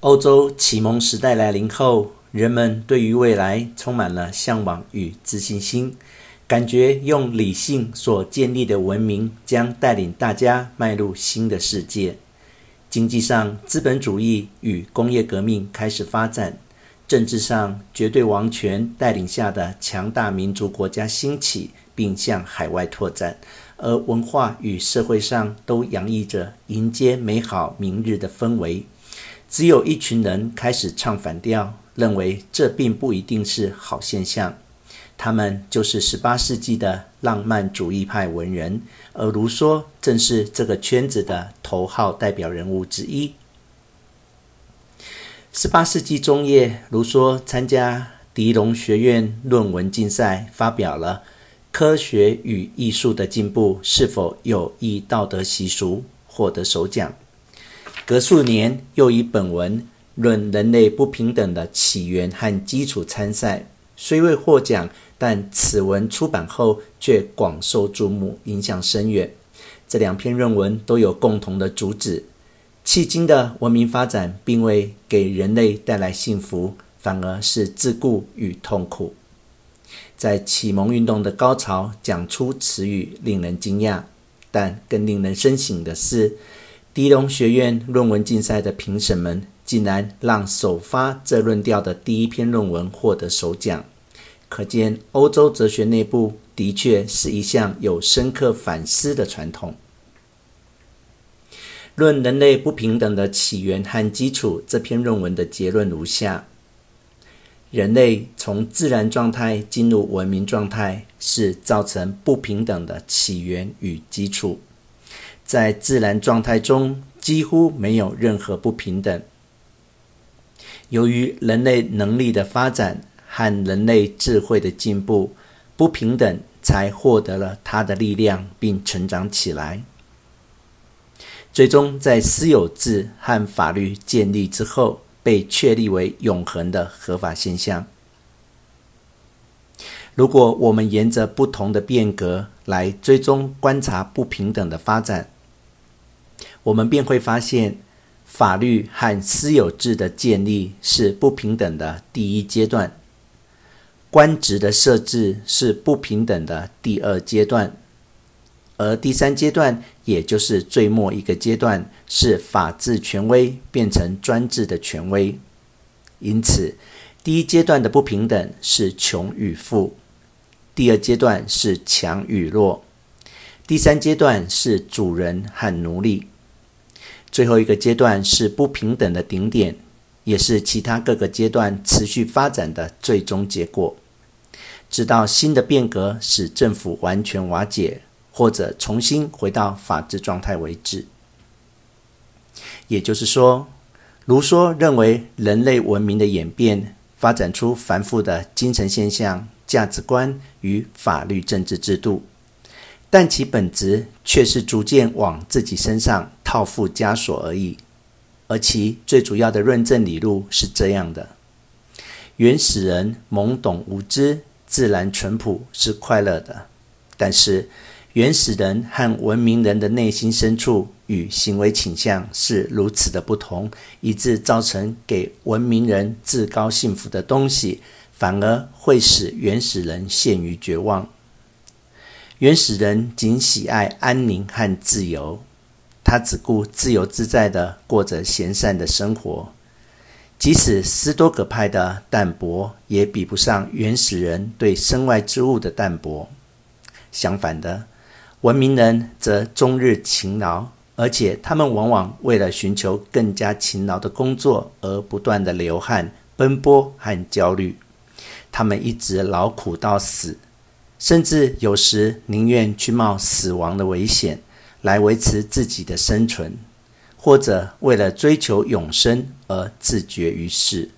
欧洲启蒙时代来临后，人们对于未来充满了向往与自信心，感觉用理性所建立的文明将带领大家迈入新的世界。经济上，资本主义与工业革命开始发展；政治上，绝对王权带领下的强大民族国家兴起，并向海外拓展；而文化与社会上，都洋溢着迎接美好明日的氛围。只有一群人开始唱反调，认为这并不一定是好现象。他们就是十八世纪的浪漫主义派文人，而卢梭正是这个圈子的头号代表人物之一。十八世纪中叶，卢梭参加狄龙学院论文竞赛，发表了《科学与艺术的进步是否有益道德习俗》，获得首奖。隔数年，又以本文论人类不平等的起源和基础参赛，虽未获奖，但此文出版后却广受注目，影响深远。这两篇论文都有共同的主旨：迄今的文明发展并未给人类带来幸福，反而是自顾与痛苦。在启蒙运动的高潮讲出此语，令人惊讶，但更令人深省的是，狄龙学院论文竞赛的评审们竟然让首发这论调的第一篇论文获得首奖，可见欧洲哲学内部的确是一项有深刻反思的传统。论人类不平等的起源和基础这篇论文的结论如下：人类从自然状态进入文明状态，是造成不平等的起源与基础。在自然状态中，几乎没有任何不平等。由于人类能力的发展和人类智慧的进步，不平等才获得了它的力量，并成长起来。最终，在私有制和法律建立之后，被确立为永恒的合法现象。如果我们沿着不同的变革来追踪观察不平等的发展，我们便会发现，法律和私有制的建立是不平等的第一阶段，官职的设置是不平等的第二阶段，而第三阶段，也就是最末一个阶段，是法治权威变成专制的权威。因此，第一阶段的不平等是穷与富，第二阶段是强与弱，第三阶段是主人和奴隶。最后一个阶段是不平等的顶点，也是其他各个阶段持续发展的最终结果，直到新的变革使政府完全瓦解，或者重新回到法治状态为止。也就是说，卢梭认为人类文明的演变发展出繁复的精神现象、价值观与法律政治制度。但其本质却是逐渐往自己身上套附枷锁而已，而其最主要的论证理路是这样的：原始人懵懂无知、自然淳朴，是快乐的；但是原始人和文明人的内心深处与行为倾向是如此的不同，以致造成给文明人至高幸福的东西，反而会使原始人陷于绝望。原始人仅喜爱安宁和自由，他只顾自由自在地过着闲散的生活。即使斯多葛派的淡泊，也比不上原始人对身外之物的淡泊。相反的，文明人则终日勤劳，而且他们往往为了寻求更加勤劳的工作而不断地流汗、奔波和焦虑。他们一直劳苦到死。甚至有时宁愿去冒死亡的危险来维持自己的生存，或者为了追求永生而自绝于世。